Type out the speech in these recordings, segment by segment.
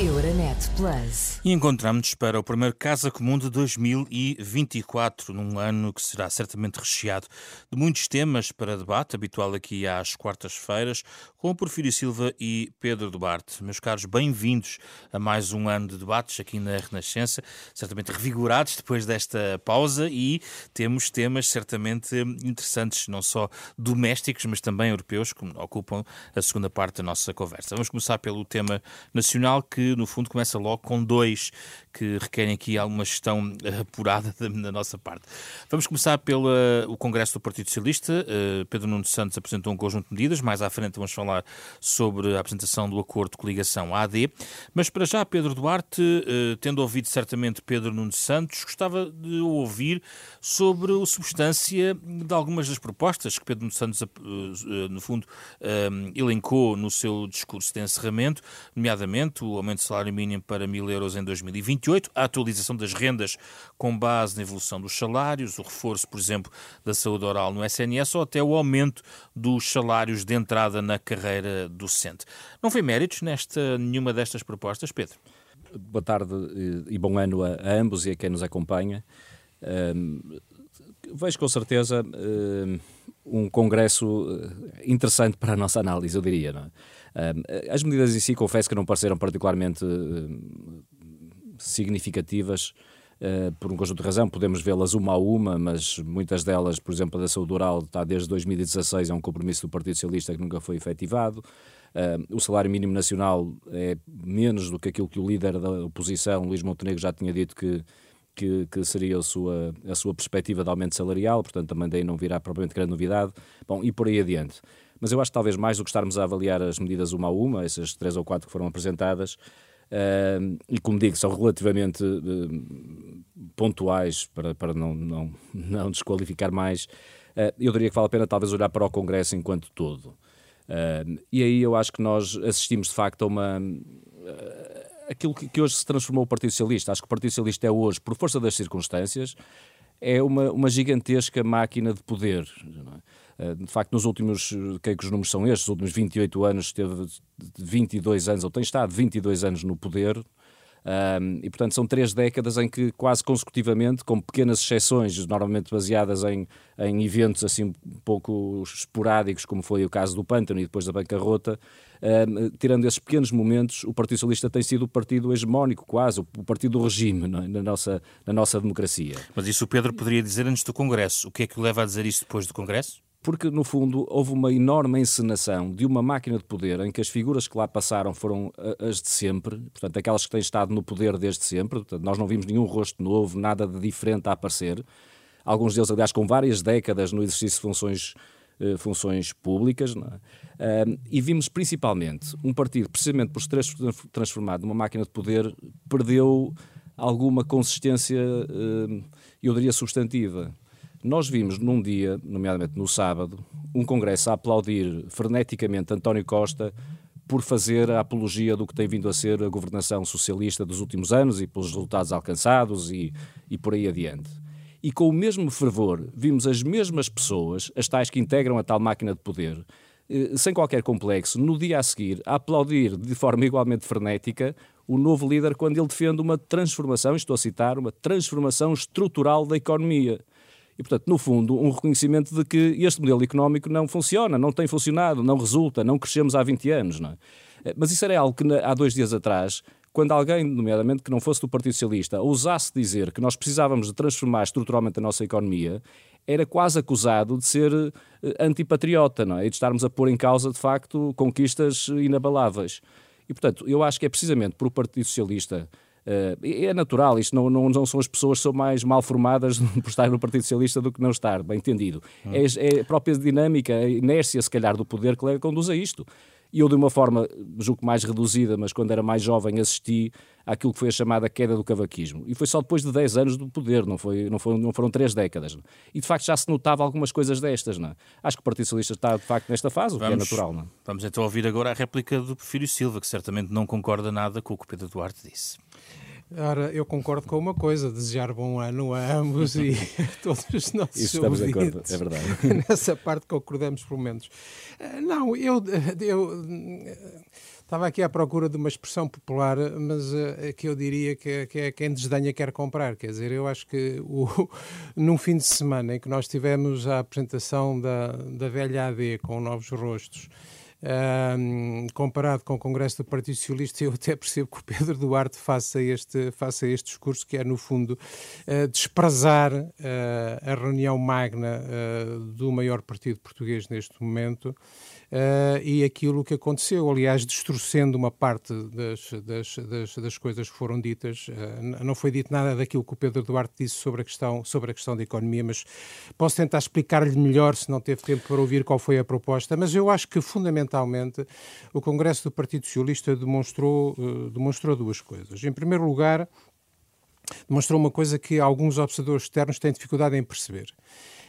Euronet Plus. E encontramos-nos para o primeiro Casa Comum de 2024, num ano que será certamente recheado de muitos temas para debate, habitual aqui às quartas-feiras, com o Porfírio Silva e Pedro Duarte. Meus caros, bem-vindos a mais um ano de debates aqui na Renascença, certamente revigorados depois desta pausa e temos temas certamente interessantes, não só domésticos, mas também europeus, que ocupam a segunda parte da nossa conversa. Vamos começar pelo tema nacional que no fundo começa logo com dois que requerem aqui alguma gestão apurada da, nossa parte. Vamos começar pelo Congresso do Partido Socialista. Uh, Pedro Nuno Santos apresentou um conjunto de medidas. Mais à frente vamos falar sobre a apresentação do acordo de coligação AD. Mas para já, Pedro Duarte, uh, tendo ouvido certamente Pedro Nuno Santos, gostava de ouvir sobre a substância de algumas das propostas que Pedro Nuno Santos, uh, no fundo, elencou no seu discurso de encerramento, nomeadamente o aumento aumento do salário mínimo para mil euros em 2028, a atualização das rendas com base na evolução dos salários, o reforço, por exemplo, da saúde oral no SNS ou até o aumento dos salários de entrada na carreira docente. Não foi méritos nesta nenhuma destas propostas, Pedro? Boa tarde e bom ano a, ambos e a quem nos acompanha. Um, vejo com certeza um, um congresso eh, interessante para a nossa análise, eu diria. É? As medidas em si, confesso que não pareceram particularmente significativas. Uh, por um conjunto de razão, podemos vê-las uma a uma, mas muitas delas, por exemplo, a da saúde oral está desde 2016, é um compromisso do Partido Socialista que nunca foi efetivado. Uh, o salário mínimo nacional é menos do que aquilo que o líder da oposição, Luís Montenegro, já tinha dito que, que, que, seria a sua, a sua perspectiva de aumento salarial, portanto também daí não virá propriamente grande novidade. Bom, e por aí adiante. Mas eu acho que talvez mais do que estarmos a avaliar as medidas uma a uma, essas três ou quatro que foram apresentadas, uh, e como digo, são relativamente uh, pontuais para, para não, não, não desqualificar mais, uh, eu diria que vale a pena talvez olhar para o Congresso enquanto todo. e aí eu acho que nós assistimos de facto a uma aquilo que, que, hoje se transformou o Partido Socialista. Acho que o Partido Socialista é hoje, por força das circunstâncias, é uma, uma gigantesca máquina de poder. Eh, de facto, nos últimos, é que os números são estes, os últimos 28 anos, teve 22 anos, ou tem estado 22 anos no poder, um, e, portanto, são três décadas em que, quase consecutivamente, com pequenas exceções, normalmente baseadas em, em eventos assim um pouco esporádicos, como foi o caso do Pântano e depois da bancarrota, um, tirando esses pequenos momentos, o Partido Socialista tem sido o partido hegemónico, quase, o partido do regime é? na, nossa, na nossa democracia. Mas isso o Pedro poderia dizer antes do Congresso. O que é que o leva a dizer isso depois do Congresso? Porque, no fundo, houve uma enorme encenação de uma máquina de poder em que as figuras que lá passaram foram as de sempre, portanto, aquelas que têm estado no poder desde sempre. Portanto, nós não vimos nenhum rosto novo, nada de diferente a aparecer. Alguns deles, aliás, com várias décadas no exercício de funções, eh, funções públicas. É? e vimos principalmente um partido, precisamente por se transformado numa máquina de poder, perdeu alguma consistência, eh, eu diria, substantiva. Nós vimos num dia, nomeadamente no sábado, um congresso a aplaudir freneticamente António Costa por fazer a apologia do que tem vindo a ser a governação socialista dos últimos anos e pelos resultados alcançados e, e por aí adiante. E com o mesmo fervor, vimos as mesmas pessoas, as tais que integram a tal máquina de poder, eh, sem qualquer complexo, no dia a seguir, a aplaudir de forma igualmente frenética o novo líder quando ele defende uma transformação, estou a citar, uma transformação estrutural da economia. E, portanto, no fundo, um reconhecimento de que este modelo económico não funciona, não tem funcionado, não resulta, não crescemos há 20 anos. Não é? Eh, mas isso era algo que há dois dias atrás, quando alguém, nomeadamente que não fosse do Partido Socialista, ousasse dizer que nós precisávamos de transformar estruturalmente a nossa economia, era quase acusado de ser eh, antipatriota, não é? E de estarmos a pôr em causa, de facto, conquistas inabaláveis. E, portanto, eu acho que é precisamente por o Partido Socialista é natural, isto não, não, não, são as pessoas que são mais mal formadas por estar no Partido Socialista do que não estar, bem entendido. Hum. É, é, a própria dinâmica, a inércia, se calhar, do poder que conduz a isto. E eu, de uma forma, julgo mais reduzida, mas quando era mais jovem, assisti àquilo que foi a chamada queda do cavaquismo. E foi só depois de 10 anos do poder, não, foi, não, foi, não foram 3 décadas. E, de facto, já se notava algumas coisas destas. Não? É? Acho que o Partido Socialista está, de facto, nesta fase, vamos, o que é natural. Não? Vamos então ouvir agora a réplica do Porfírio Silva, que certamente não concorda nada com o que o Pedro Duarte disse. Ora, eu concordo com uma coisa, desejar bom ano a ambos e a todos os nossos Isso estamos de acordo, é verdade. Nessa parte concordamos por menos. Eh, não, eu, eu Estava aqui à procura de uma expressão popular, mas uh, que eu diria que, que é quem desdenha quer comprar. Quer dizer, eu acho que o, num fim de semana em que nós tivemos a apresentação da, da velha AD com novos rostos, um, comparado com o Congresso do Partido Socialista, eu até percebo que o Pedro Duarte faça este, faça este discurso, que é, no fundo, uh, desprezar uh, a reunião magna uh, do maior partido português neste momento uh, e aquilo que aconteceu, aliás, destruindo uma parte das, das, das, das coisas que foram ditas. Uh, não foi dito nada daquilo que o Pedro Duarte disse sobre a questão, sobre a questão da economia, mas posso tentar explicar-lhe melhor se não teve tempo para ouvir qual foi a proposta. Mas eu acho que, fundamentalmente, o Congresso do Partido Socialista demonstrou, uh, demonstrou duas coisas. Em primeiro lugar, demonstrou uma coisa que alguns observadores externos têm dificuldade em perceber.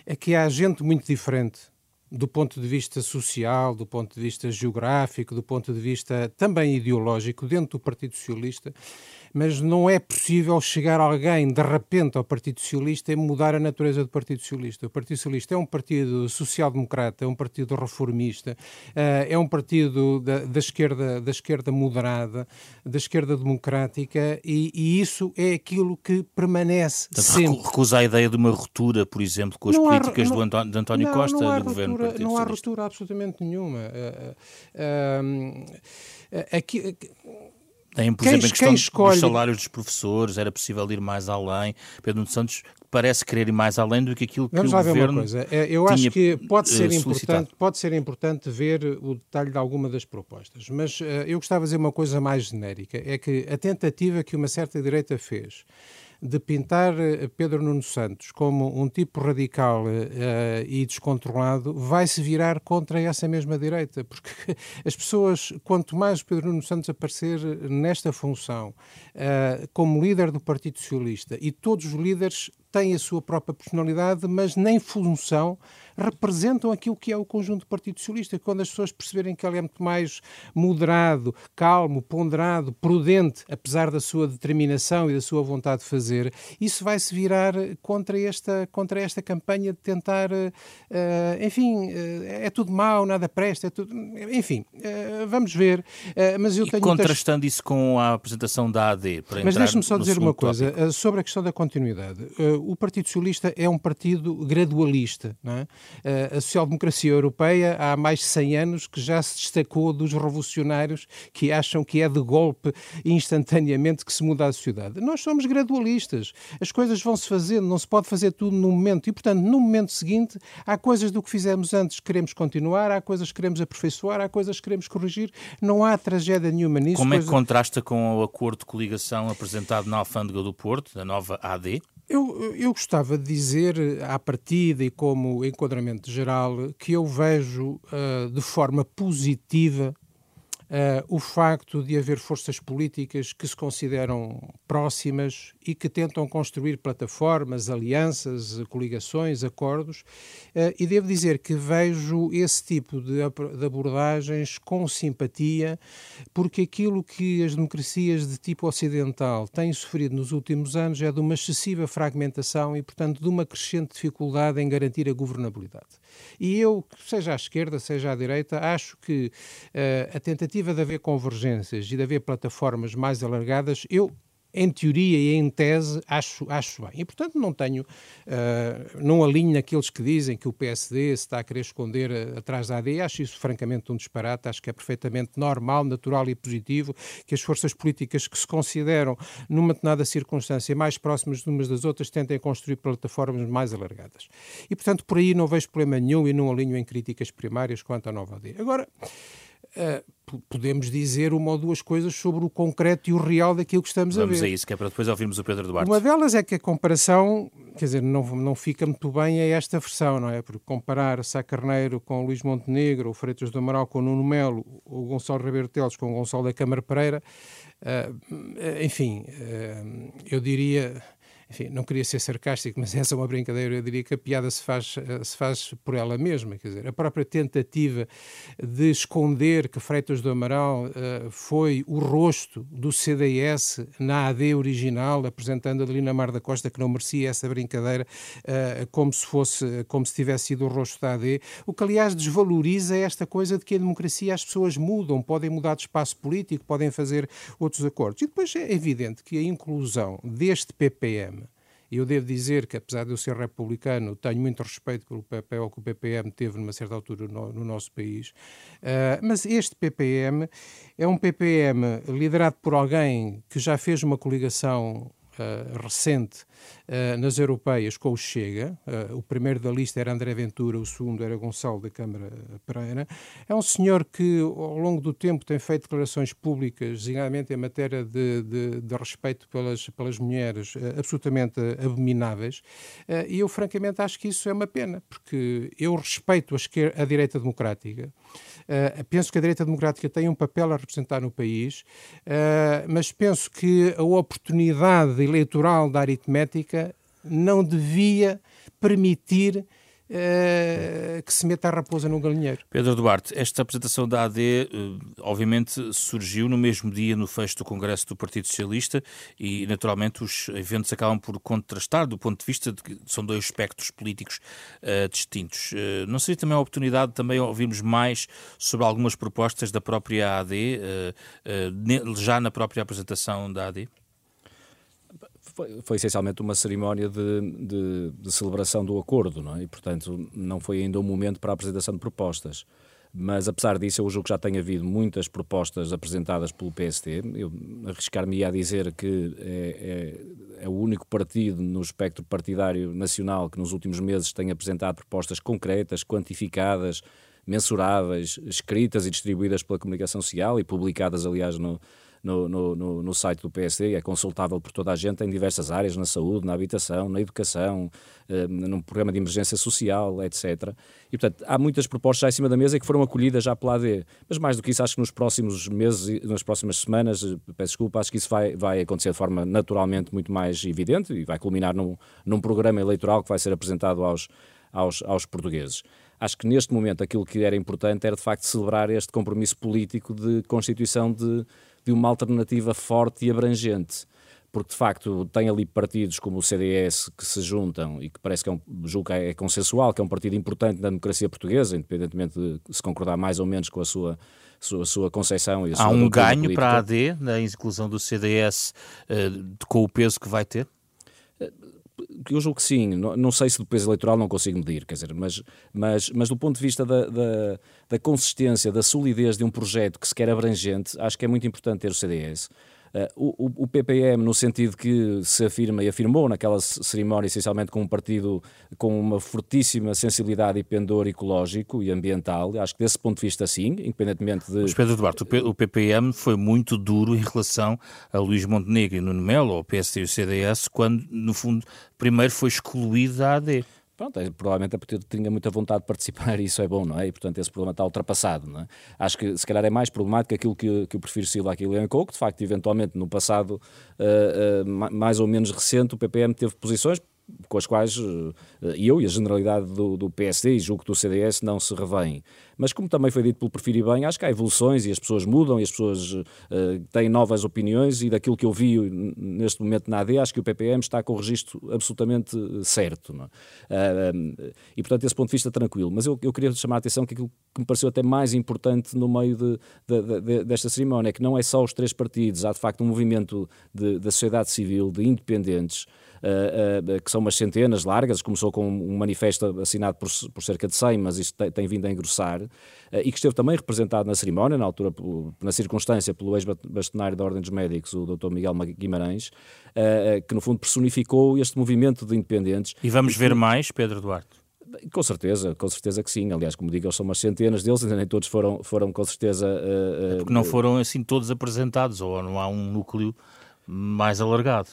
É que há gente muito diferente do ponto de vista social, do ponto de vista geográfico, do ponto de vista também ideológico dentro do Partido Socialista, mas não é possível chegar alguém de repente ao Partido Socialista e mudar a natureza do Partido Socialista. O Partido Socialista é um partido social-democrata, é um partido reformista, eh, é um partido da, da, esquerda, da esquerda moderada, da esquerda democrática e, e isso é aquilo que permanece Portanto, sempre. Recusa a ideia de uma ruptura, por exemplo, com as Não há- políticas não- do António, de António não, Costa não há do governo do ruptura, Partido Não há ruptura absolutamente nenhuma. Eh, eh, aqui- Tem, por Quem- exemplo, a questão quem dos escolhe- salários dos professores, era possível ir mais além. Pedro Nuno Santos parece querer ir mais além do que aquilo que Vamos o lá ver governo uma coisa. É, Eu acho que pode eh, ser, solicitado. importante, pode ser importante ver o detalhe de alguma das propostas, mas eh, eu gostava de dizer uma coisa mais genérica: é que a tentativa que uma certa direita fez de pintar eh, Pedro Nuno Santos como um tipo radical eh, e descontrolado vai se virar contra essa mesma direita, porque as pessoas, quanto mais Pedro Nuno Santos aparecer nesta função eh, como líder do Partido Socialista e todos os líderes têm a sua própria personalidade, mas nem função representam aquilo que é o conjunto do Partido Socialista. Quando as pessoas perceberem que ele é muito mais moderado, calmo, ponderado, prudente, apesar da sua determinação e da sua vontade de fazer, isso vai se virar contra esta, contra esta campanha de tentar, eh, enfim, eh, é tudo mau, nada presta, é tudo, enfim, eh, vamos ver. Mas eu E tenho muitas contrastando isso com a apresentação da AD. Para mas deixe-me só dizer uma coisa tópico. sobre a questão da continuidade. O Partido Socialista é um partido gradualista. Não é? Eh, A social-democracia europeia há mais de 100 anos que já se destacou dos revolucionários que acham que é de golpe instantaneamente que se muda a sociedade. Nós somos gradualistas. As coisas vão-se fazendo, não se pode fazer tudo num momento. E, portanto, no momento seguinte, há coisas do que fizemos antes que queremos continuar, há coisas que queremos aperfeiçoar, há coisas que queremos corrigir. Não há tragédia nenhuma nisso. Como é que Coisa- contrasta com o acordo de coligação apresentado na Alfândega do Porto, da nova AD? Eu, eu gostava de dizer, à partida e como enquadramento geral, que eu vejo ah, de forma positiva ah, o facto de haver forças políticas que se consideram próximas e que tentam construir plataformas, alianças, coligações, acordos. Ah, e devo dizer que vejo esse tipo de, de abordagens com simpatia, porque aquilo que as democracias de tipo ocidental têm sofrido nos últimos anos é de uma excessiva fragmentação e, portanto, de uma crescente dificuldade em garantir a governabilidade. E eu, seja à esquerda, seja à direita, acho que eh, a tentativa de haver convergências e de haver plataformas mais alargadas, eu em teoria e em tese, acho, acho bem. E, portanto, não tenho, eh, não alinho naqueles que dizem que o PSD se está a querer esconder eh, atrás da AD. Acho isso, francamente, um disparate. Acho que é perfeitamente normal, natural e positivo que as forças políticas que se consideram, numa determinada circunstância, mais próximas de umas das outras, tentem construir plataformas mais alargadas. E, portanto, por aí não vejo problema nenhum e não alinho em críticas primárias quanto à nova AD. Agora, eh, p- podemos dizer uma ou duas coisas sobre o concreto e o real daquilo que estamos Vamos a ver. a isso, que é para depois ouvirmos o Pedro Duarte. Uma delas é que a comparação, quer dizer, não, não fica muito bem a esta versão, não é? Porque comparar Sá Carneiro com Luís Montenegro, o Freitas do Amaral com Nuno Melo, o Gonçalo Ribeiro Teles com o Gonçalo da Câmara Pereira, ah, enfim, ah, eu diria enfim, não queria ser sarcástico, mas essa é uma brincadeira, eu diria que a piada se faz, eh, se faz por ela mesma, quer dizer, a própria tentativa de esconder que Freitas do Amaral uh, foi o rosto do CDS na AD original, apresentando Adelina Mar da Costa que não merecia essa brincadeira uh, como se fosse, como se tivesse sido o rosto da AD, o que aliás desvaloriza esta coisa de que a democracia as pessoas mudam, podem mudar de espaço político, podem fazer outros acordos. E depois é evidente que a inclusão deste PPM eu devo dizer que, apesar de eu ser republicano, tenho muito respeito pelo papel que o PPM teve numa certa altura no, no nosso país. Uh, mas este PPM é um PPM liderado por alguém que já fez uma coligação uh, recente uh, nas europeias com o Chega. Uh, o primeiro da lista era André Ventura, o segundo era Gonçalo da Câmara Pereira. É um senhor que, ao longo do tempo, tem feito declarações públicas, designadamente em matéria de, de, de respeito pelas, pelas mulheres, absolutamente abomináveis. e eu, francamente, acho que isso é uma pena, porque eu respeito a, esquerda, a direita democrática. Uh, penso que a direita democrática tem um papel a representar no país, uh, mas penso que a oportunidade eleitoral da aritmética não devia permitir Uh, que se meta a raposa no galinheiro. Pedro Duarte, esta apresentação da AD, uh, obviamente, surgiu no mesmo dia no fecho do Congresso do Partido Socialista e, naturalmente, os eventos acabam por contrastar do ponto de vista de que são dois espectros políticos uh, distintos. não seria também a oportunidade de também ouvirmos mais sobre algumas propostas da própria AD, já na própria apresentação da AD? Foi, foi, essencialmente uma cerimónia de, de, de, celebração do acordo, não é? E, portanto, não foi ainda o momento para a apresentação de propostas. Mas, apesar disso, eu julgo que já tem havido muitas propostas apresentadas pelo PST. Eu arriscar-me a dizer que é, é, é, o único partido no espectro partidário nacional que nos últimos meses tem apresentado propostas concretas, quantificadas, mensuráveis, escritas e distribuídas pela comunicação social e publicadas, aliás, no, no, no, no, site do PSD, é consultável por toda a gente em diversas áreas, na saúde, na habitação, na educação, eh, num programa de emergência social, etc. E, portanto, há muitas propostas já em cima da mesa que foram acolhidas já pela AD. Mas, mais do que isso, acho que nos próximos meses, nas próximas semanas, eh, peço desculpa, acho que isso vai, vai acontecer de forma naturalmente muito mais evidente e vai culminar num, num programa eleitoral que vai ser apresentado aos, aos, aos portugueses. Acho que neste momento aquilo que era importante era de facto celebrar este compromisso político de constituição de de uma alternativa forte e abrangente. Porque, de facto, tem ali partidos como o CDS que se juntam e que parece que é um, julgo que é consensual, que é um partido importante na democracia portuguesa, independentemente de se concordar mais ou menos com a sua, sua, sua concepção. E a Há um ganho política. para a AD na inclusão do CDS uh, com o peso que vai ter? Eu julgo que sim, não, não, sei se do peso eleitoral não consigo medir, quer dizer, mas, mas, mas do ponto de vista da, da, da consistência, da solidez de um projeto que se quer abrangente, acho que é muito importante ter o CDS. Uh, o, o, PPM, no sentido que se afirma e afirmou naquela cerimónia, essencialmente com um partido com uma fortíssima sensibilidade e pendor ecológico e ambiental, acho que desse ponto de vista, sim, independentemente de. Mas Pedro Duarte, o PPM foi muito duro em relação a Luís Montenegro e Nuno Melo, ao PSD e o CDS, quando, no fundo, primeiro foi excluído da AD. Pronto, é, provavelmente a partir tinha muita vontade de participar e isso é bom, não é? E portanto esse problema está ultrapassado, não é? Acho que se calhar é mais problemático aquilo que, que o Prefiro Silva aqui elencou, que de facto eventualmente no passado uh, uh, mais ou menos recente o PPM teve posições com as quais eh, eu e a generalidade do, do PSD e julgo que do CDS não se revêem. Mas como também foi dito pelo Prefiro bem, acho que há evoluções e as pessoas mudam e as pessoas uh, têm novas opiniões e daquilo que eu vi neste momento na AD, acho que o PPM está com o registro absolutamente certo. Uh, e portanto, esse ponto de vista tranquilo. Mas eu, eu queria chamar a atenção que aquilo que me pareceu até mais importante no meio de, de, de, desta cerimónia é que não é só os três partidos, há de facto um movimento da sociedade civil, de independentes, que são umas centenas largas, começou com um manifesto assinado por, por cerca de 100, mas isto tem, tem vindo a engrossar, uh, e que esteve também representado na cerimónia, na altura, na circunstância, pelo ex-bastonário da Ordem dos Médicos, o Dr. Miguel Guimarães, que no fundo personificou este movimento de independentes. E vamos ver mais, Pedro Duarte? Com certeza, com certeza que sim. Aliás, como digo, são umas centenas deles, ainda nem todos foram, foram com certeza. Uh, uh, porque não foram assim todos apresentados, ou não há um núcleo mais alargado.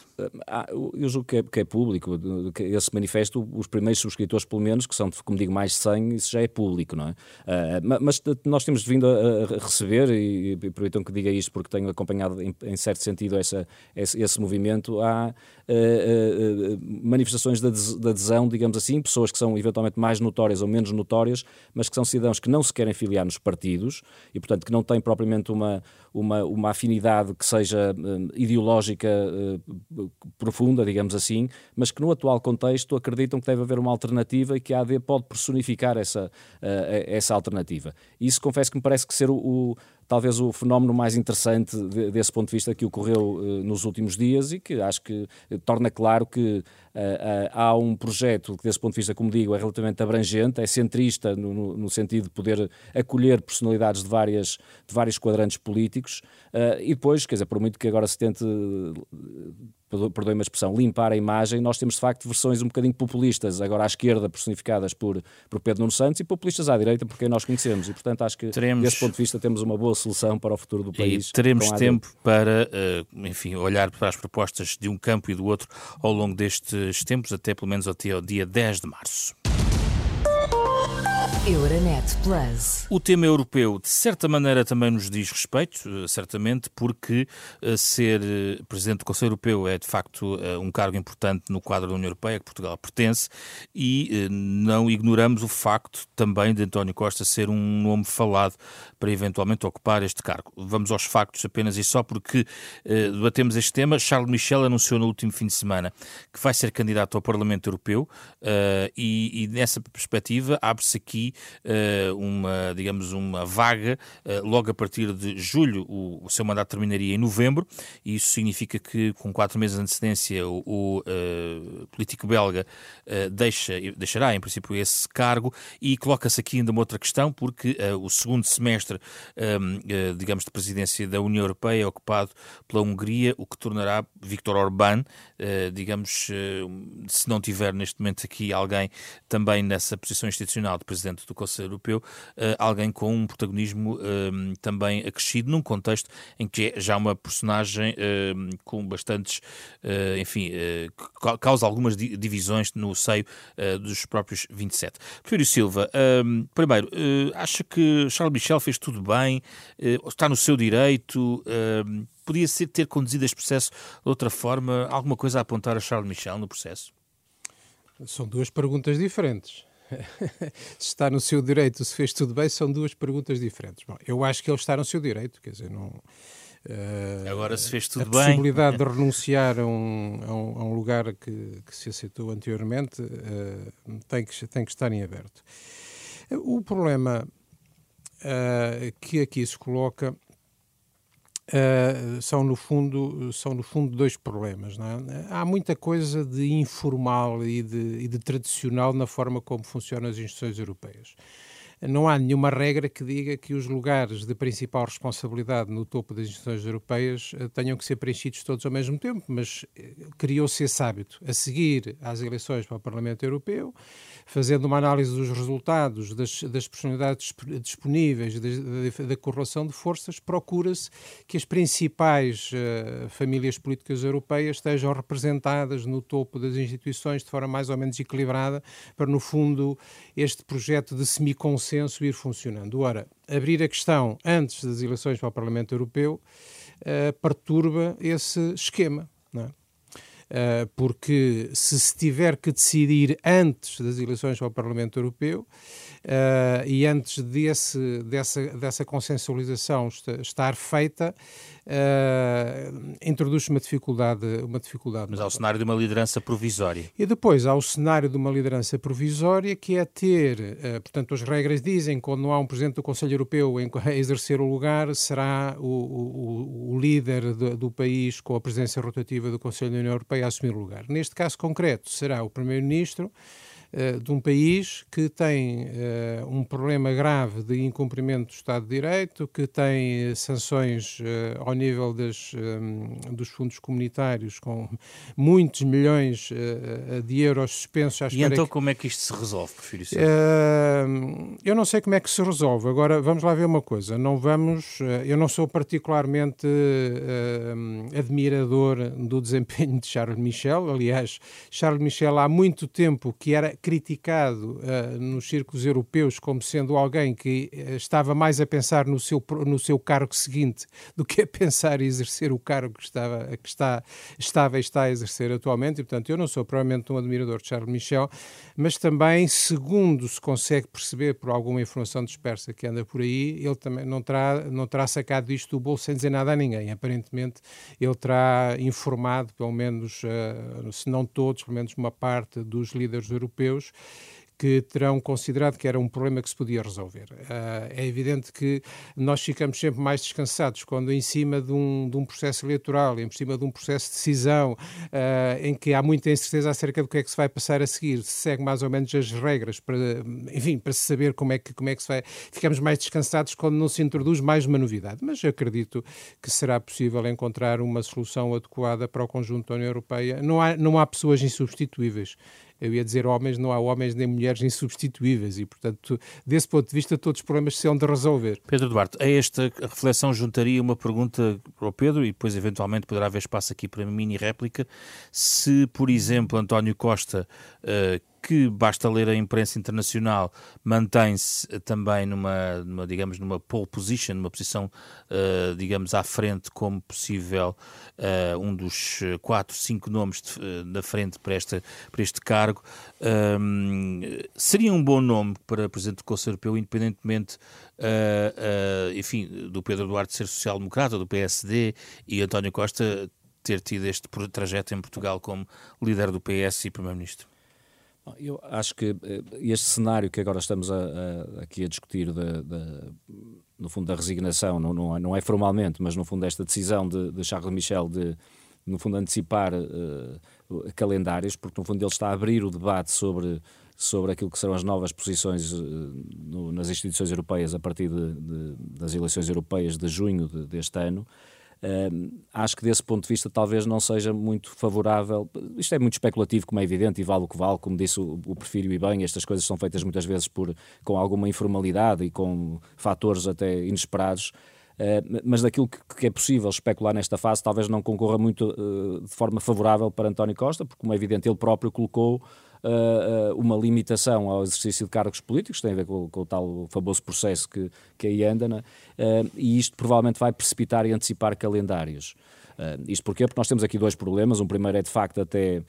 Ah, eu julgo que é, que é público, que esse manifesto, os primeiros subscritores, pelo menos, que são, como digo, mais de 100, isso já é público, não é? Uh, mas nós temos vindo a, receber, e, e que diga isto porque tenho acompanhado em, em certo sentido essa, esse, esse movimento, há uh, uh, manifestações de adesão, digamos assim, pessoas que são eventualmente mais notórias ou menos notórias, mas que são cidadãos que não se querem filiar nos partidos e, portanto, que não têm propriamente uma, uma, uma afinidade que seja ideológica profunda, digamos assim, mas que no atual contexto acreditam que deve haver uma alternativa e que a AD pode personificar essa, essa alternativa. Isso confesso que me parece que ser o, o talvez o fenómeno mais interessante de, desse ponto de vista que ocorreu uh, nos últimos dias e que acho que uh, torna claro que uh, há um projeto que, desse ponto de vista, como digo, é relativamente abrangente, é centrista no, no, no sentido de poder acolher personalidades de, várias, de vários quadrantes políticos e depois, quer dizer, por muito que agora se tente perdoe-me a expressão, limpar a imagem, nós temos de facto versões um bocadinho populistas, agora à esquerda personificadas por, por Pedro Nuno Santos e populistas à direita por quem nós conhecemos e portanto acho que teremos, desse ponto de vista temos uma boa solução para o futuro do país. E teremos tempo para, eh, enfim, olhar para as propostas de um campo e do outro ao longo destes tempos, até pelo menos até ao dia 10 de março. Euronet Plus. O tema europeu, de certa maneira, também nos diz respeito, eh, certamente, porque eh, ser eh, Presidente do Conselho Europeu é, de facto, um cargo importante no quadro da União Europeia, que Portugal pertence, e não ignoramos o facto também de António Costa ser um nome falado para eventualmente ocupar este cargo. Vamos aos factos apenas e só porque debatemos este tema. Charles Michel anunciou no último fim de semana que vai ser candidato ao Parlamento Europeu e, e nessa perspectiva abre-se aqui uh, uma, digamos, uma vaga uh, logo a partir de julho. O, o, seu mandato terminaria em novembro e isso significa que com quatro meses de antecedência o, o uh, político belga deixa, deixará em princípio esse cargo e coloca-se aqui ainda uma outra questão porque o segundo semestre, um, digamos, de presidência da União Europeia é ocupado pela Hungria, o que tornará Viktor Orbán, digamos, se não tiver neste momento aqui alguém também nessa posição institucional de presidente do Conselho Europeu, eh, alguém com um protagonismo ehm, também acrescido num contexto em que é já uma personagem ehm, com bastantes, eh, enfim, eh, causa algumas divisões no seio dos próprios 27. Prefiro Silva, primeiro, acha que Charles Michel fez tudo bem? Está no seu direito? Podia ser ter conduzido este processo de outra forma? Alguma coisa a apontar a Charles Michel no processo? São duas perguntas diferentes. se está no seu direito, se fez tudo bem, são duas perguntas diferentes. Bom, eu acho que ele está no seu direito, quer dizer, não. Uh, Agora se fez tudo a bem. A possibilidade de renunciar a um, a um, a um lugar que, que, se aceitou anteriormente uh, tem, que, tem que estar em aberto. O problema uh, que aqui se coloca Uh, são no fundo são no fundo dois problemas é? há muita coisa de informal e de, e de, tradicional na forma como funcionam as instituições europeias não há nenhuma regra que diga que os lugares de principal responsabilidade no topo das instituições europeias uh, tenham que ser preenchidos todos ao mesmo tempo mas uh, criou-se esse hábito. A seguir às eleições para o Parlamento Europeu fazendo uma análise dos resultados, das, das personalidades disponíveis, da, da correlação de forças, procura-se que as principais uh, famílias políticas europeias estejam representadas no topo das instituições de forma mais ou menos equilibrada, para, no fundo, este projeto de semiconsenso ir funcionando. Ora, abrir a questão antes das eleições para o Parlamento Europeu uh, perturba esse esquema. Não é? Eh, porque se se tiver que decidir antes das eleições para o Parlamento Europeu uh, e antes desse, dessa, dessa consensualização estar feita, uh, introduz uma dificuldade, uma dificuldade. Mas há o cenário de uma liderança provisória. E depois há o cenário de uma liderança provisória que é ter, uh, portanto, as regras dizem que quando não há um Presidente do Conselho Europeu a exercer o lugar, será o, o, o líder do, do, país com a presença rotativa do Conselho da União Europeia a assumir o lugar. Neste caso concreto, será o Primeiro-Ministro de um país que tem uh, um problema grave de incumprimento do Estado de Direito, que tem sanções ao nível das, dos fundos comunitários com muitos milhões de euros suspensos. À e então que... como é que isto se resolve, prefiro Eu não sei como é que se resolve. Agora, vamos lá ver uma coisa. Não vamos... eu não sou particularmente admirador do desempenho de Charles Michel. Aliás, Charles Michel há muito tempo que era criticado uh, nos círculos europeus como sendo alguém que uh, estava mais a pensar no seu, no seu cargo seguinte do que a pensar e exercer o cargo que, estava, que está, estava e está a exercer atualmente. E, portanto, eu não sou provavelmente um admirador de Charles Michel, mas também, segundo se consegue perceber por alguma informação dispersa que anda por aí, ele também não terá, não terá sacado isto do bolso sem dizer nada a ninguém. Aparentemente, ele terá informado, pelo menos, uh, se não todos, pelo menos uma parte dos líderes europeus, que terão considerado que era um problema que se podia resolver. Uh, é evidente que nós ficamos sempre mais descansados quando, em cima de um, de um processo eleitoral, em cima de um processo de decisão, uh, em que há muita incerteza acerca do que é que se vai passar a seguir, se segue mais ou menos as regras para, enfim, para se saber como é que, como é que se vai. Ficamos mais descansados quando não se introduz mais uma novidade. Mas acredito que será possível encontrar uma solução adequada para o conjunto da União Europeia. Não há, não há pessoas insubstituíveis eu ia dizer homens, não há homens nem mulheres insubstituíveis e, portanto, desse ponto de vista, todos os problemas se hão de resolver. Pedro Duarte, a esta reflexão juntaria uma pergunta para o Pedro e depois, eventualmente, poderá haver espaço aqui para mini réplica. Se, por exemplo, António Costa, uh, que basta ler a imprensa internacional, mantém-se também numa, numa, digamos, numa pole position, numa posição, uh, digamos, à frente como possível uh, um dos quatro, cinco nomes de, uh, da frente para, esta, para este cargo. Um, seria um bom nome para Presidente do Conselho Europeu, independentemente, enfim, do Pedro Duarte ser social-democrata, do PSD e António Costa ter tido este trajeto em Portugal como líder do PS e Primeiro-Ministro? Eu acho que eh, este cenário que agora estamos a, a, aqui a discutir, de, de, no fundo, da resignação, não, não, é, não, é formalmente, mas no fundo, esta decisão de, de Charles Michel de, no fundo, antecipar uh, calendários, porque no fundo ele está a abrir o debate sobre, sobre aquilo que serão as novas posições uh, no, nas instituições europeias a partir das eleições europeias de junho deste ano. Acho que desse ponto de vista talvez não seja muito favorável. Isto é muito especulativo, como é evidente, e vale o que vale, como disse o, o Perfírio e bem, estas coisas são feitas muitas vezes por, com alguma informalidade e com fatores até inesperados. Uh, mas daquilo que, que, é possível especular nesta fase, talvez não concorra muito uh, de forma favorável para António Costa, porque, como é evidente, ele próprio colocou uh, uma limitação ao exercício de cargos políticos, tem a ver com, com o tal famoso processo que, que aí anda, né? uh, e isto provavelmente vai precipitar e antecipar calendários. Uh, isto porquê? Porque nós temos aqui dois problemas. Um primeiro é, de facto, até,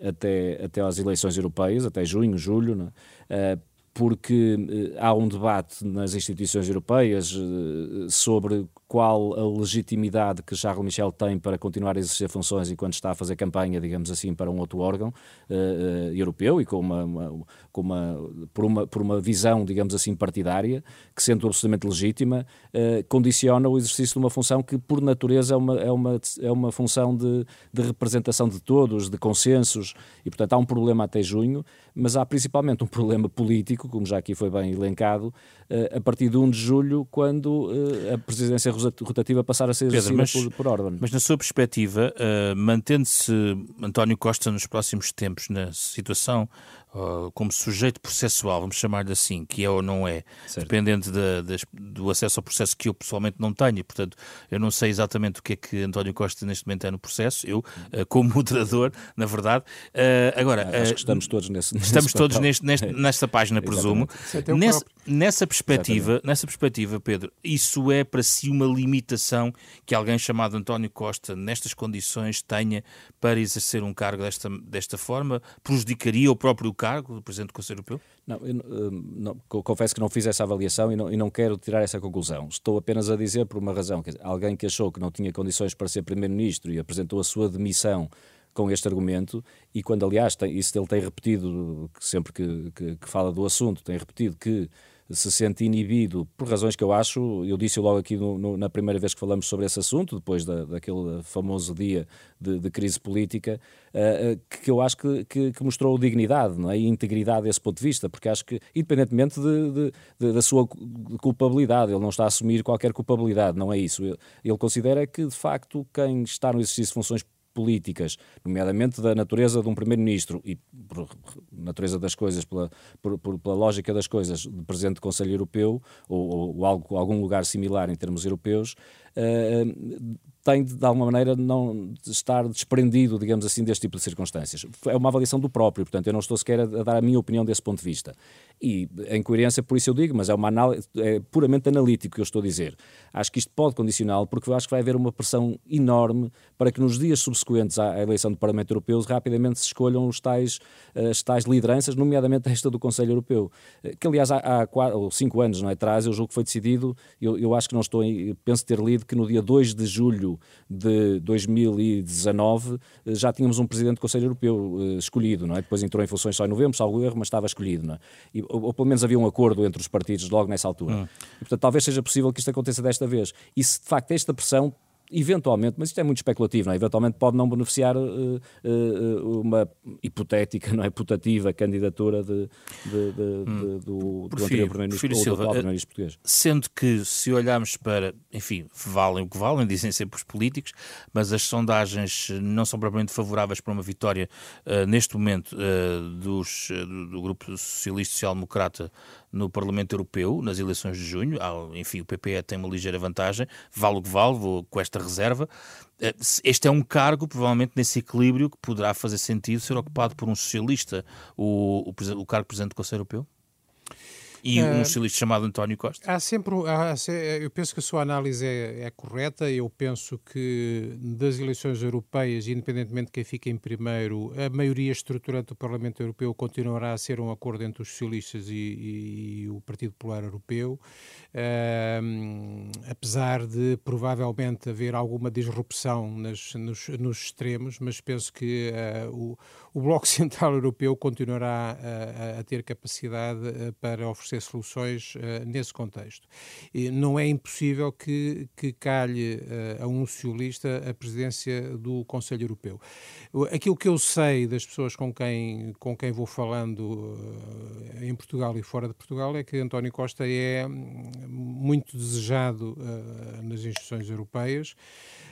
até, até às eleições europeias, até junho, julho, né? porque há um debate nas instituições europeias sobre qual a legitimidade que Charles Michel tem para continuar a exercer funções enquanto está a fazer campanha, digamos assim, para um outro órgão uh, europeu e com uma, uma, com uma, por, uma, por uma visão, digamos assim, partidária, que sendo absolutamente legítima, uh, condiciona o exercício de uma função que, por natureza, é uma, é uma, é uma função de, de representação de todos, de consensos, e, portanto, há um problema até junho, mas há principalmente um problema político, como já aqui foi bem elencado, a partir de 1 de julho, quando a presidência rotativa passar a ser Pedro, mas, por, por Orban. Mas na sua perspectiva, uh, mantendo-se António Costa nos próximos tempos na situação como sujeito processual, vamos chamar-lhe assim, que é ou não é, certo. dependente de, de, do acesso ao processo que eu pessoalmente não tenho, e, portanto eu não sei exatamente o que é que António Costa neste momento é no processo, eu, uh, como moderador, na verdade. Uh, agora, ah, Acho que estamos todos nesse Estamos nesse todos neste, neste, nesta página, presumo. Nessa, nessa, perspectiva, nessa perspectiva, Pedro, isso é para si uma limitação que alguém chamado António Costa, nestas condições, tenha para exercer um cargo desta, desta forma? Prejudicaria o próprio cargo do Presidente do Conselho Europeu? Não, eu não, confesso que não fiz essa avaliação e não, e não, quero tirar essa conclusão. Estou apenas a dizer por uma razão. Dizer, alguém que achou que não tinha condições para ser Primeiro-Ministro e apresentou a sua demissão com este argumento, e quando, aliás, tem, isso ele tem repetido, sempre que, que, que fala do assunto, tem repetido que se sente inibido por razões que eu acho, eu disse logo aqui no, no, na primeira vez que falamos sobre esse assunto, depois da, daquele famoso dia de, de crise política, uh, que eu acho que, que, que, mostrou dignidade não é? e integridade desse ponto de vista, porque acho que, independentemente de, de, da sua culpabilidade, ele não está a assumir qualquer culpabilidade, não é isso. Ele, ele considera que, de facto, quem está no exercício de funções políticas, nomeadamente da natureza de um primeiro-ministro e por natureza das coisas, pela, por, por, pela lógica das coisas, de presidente do Conselho Europeu ou, ou algo, algum lugar similar em termos europeus, uh, tem de, de alguma maneira não estar desprendido, digamos assim, deste tipo de circunstâncias. É uma avaliação do próprio, portanto, eu não estou sequer a, a dar a minha opinião desse ponto de vista. E em coerência, por isso eu digo, mas é uma análise é puramente analítico que eu estou a dizer. Acho que isto pode condicioná-lo, porque eu acho que vai haver uma pressão enorme para que nos dias subsequentes à eleição do Parlamento Europeu rapidamente se escolham os tais, as tais lideranças, nomeadamente esta do Conselho Europeu, que aliás há, há quatro ou cinco anos não é, atrás, eu julgo que foi decidido, eu, eu acho que não estou, penso ter lido que no dia 2 de julho de 2019 eh, já tínhamos um presidente do Conselho Europeu uh, escolhido, não é? Depois entrou em funções só em novembro, salvo erro, mas estava escolhido, não é? E, ou, ou, pelo menos havia um acordo entre os partidos logo nessa altura. Hum. E, portanto, talvez seja possível que isto aconteça desta vez. E se de facto esta pressão eventualmente, mas isto é muito especulativo, não é? eventualmente pode não beneficiar uh, uh, uma hipotética, não é, putativa candidatura de, de, de, hum. do, do anterior Primeiro-Ministro ou do primeiro português. Sendo que, se olharmos para, enfim, valem o que valem, dizem sempre os políticos, mas as sondagens não são propriamente favoráveis para uma vitória uh, neste momento dos, do, do Grupo Socialista Social-Democrata no Parlamento Europeu, nas eleições de junho. Enfim, o PPE tem uma ligeira vantagem, vale o que vale, vou com esta reserva. Eh, este é um cargo, provavelmente, nesse equilíbrio, que poderá fazer sentido ser ocupado por um socialista, o, o, o cargo de Presidente do Conselho Europeu? E um uh, socialista chamado António Costa? Há sempre, há, eu penso que a sua análise é, é, correta. Eu penso que das eleições europeias, independentemente de quem fica em primeiro, a maioria estruturante do Parlamento Europeu continuará a ser um acordo entre os socialistas e, e, e o Partido Popular Europeu, apesar de provavelmente haver alguma disrupção nas, nos, nos extremos, mas penso que uh, o, o Bloco Central Europeu continuará a, a ter capacidade eh, para oferecer oferecer soluções uh, nesse contexto. E não é impossível que, que calhe uh, a um socialista a presidência do Conselho Europeu. Aquilo que eu sei das pessoas com quem, com quem vou falando uh, em Portugal e fora de Portugal é que António Costa é hum, muito desejado nas instituições europeias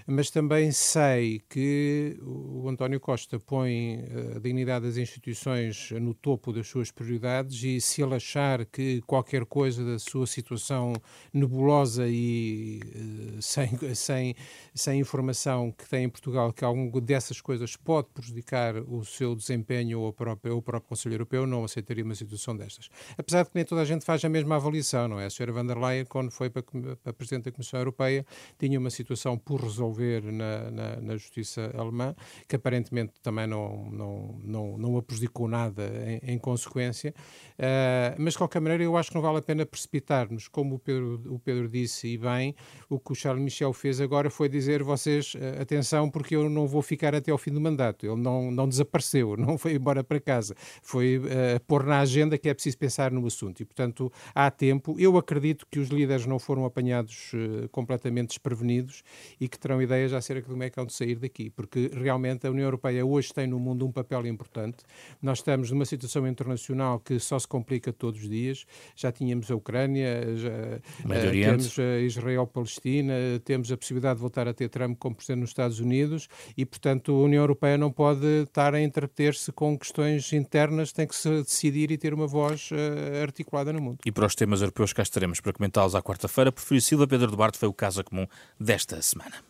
mas também sei que o António Costa põe a dignidade das instituições no topo das suas prioridades e se ele achar que qualquer coisa da sua situação nebulosa e uh, sem, sem, sem informação que tem em Portugal, que alguma dessas coisas pode prejudicar o seu desempenho ou o próprio, ou o próprio Conselho Europeu, não aceitaria uma situação destas. Apesar de que nem toda a gente faz a mesma avaliação, não é? A senhora van der Leyen, quando foi para, para Presidente da Comissão Europeia, tinha uma situação por resolver na, na, na Justiça alemã, que aparentemente também não, não, não, não a prejudicou nada em, em consequência, uh, mas de qualquer maneira eu acho que não vale a pena precipitar-nos, como o Pedro, o Pedro disse e bem, o que o Charles Michel fez agora foi dizer vocês, uh, atenção, porque eu não vou ficar até ao fim do mandato, ele não, não desapareceu, não foi embora para casa, foi uh, pôr na agenda que é preciso pensar no assunto. E portanto há tempo, eu acredito que os líderes não foram apanhados uh, completamente desprevenidos e que terão ideias acerca de como é que hão de sair daqui, porque realmente a União Europeia hoje tem no mundo um papel importante, nós estamos numa situação internacional que só se complica todos os dias, já tínhamos a Ucrânia, já, uh, temos a Israel-Palestina, temos a possibilidade de voltar a ter Trump como presidente nos Estados Unidos e, portanto, a União Europeia não pode estar a entreter-se com questões internas, tem que se decidir e ter uma voz uh, articulada no mundo. E para os temas europeus cá estaremos para comentá-los à quarta-feira. Prefiro Silva Pedro Duarte foi o caso comum desta semana.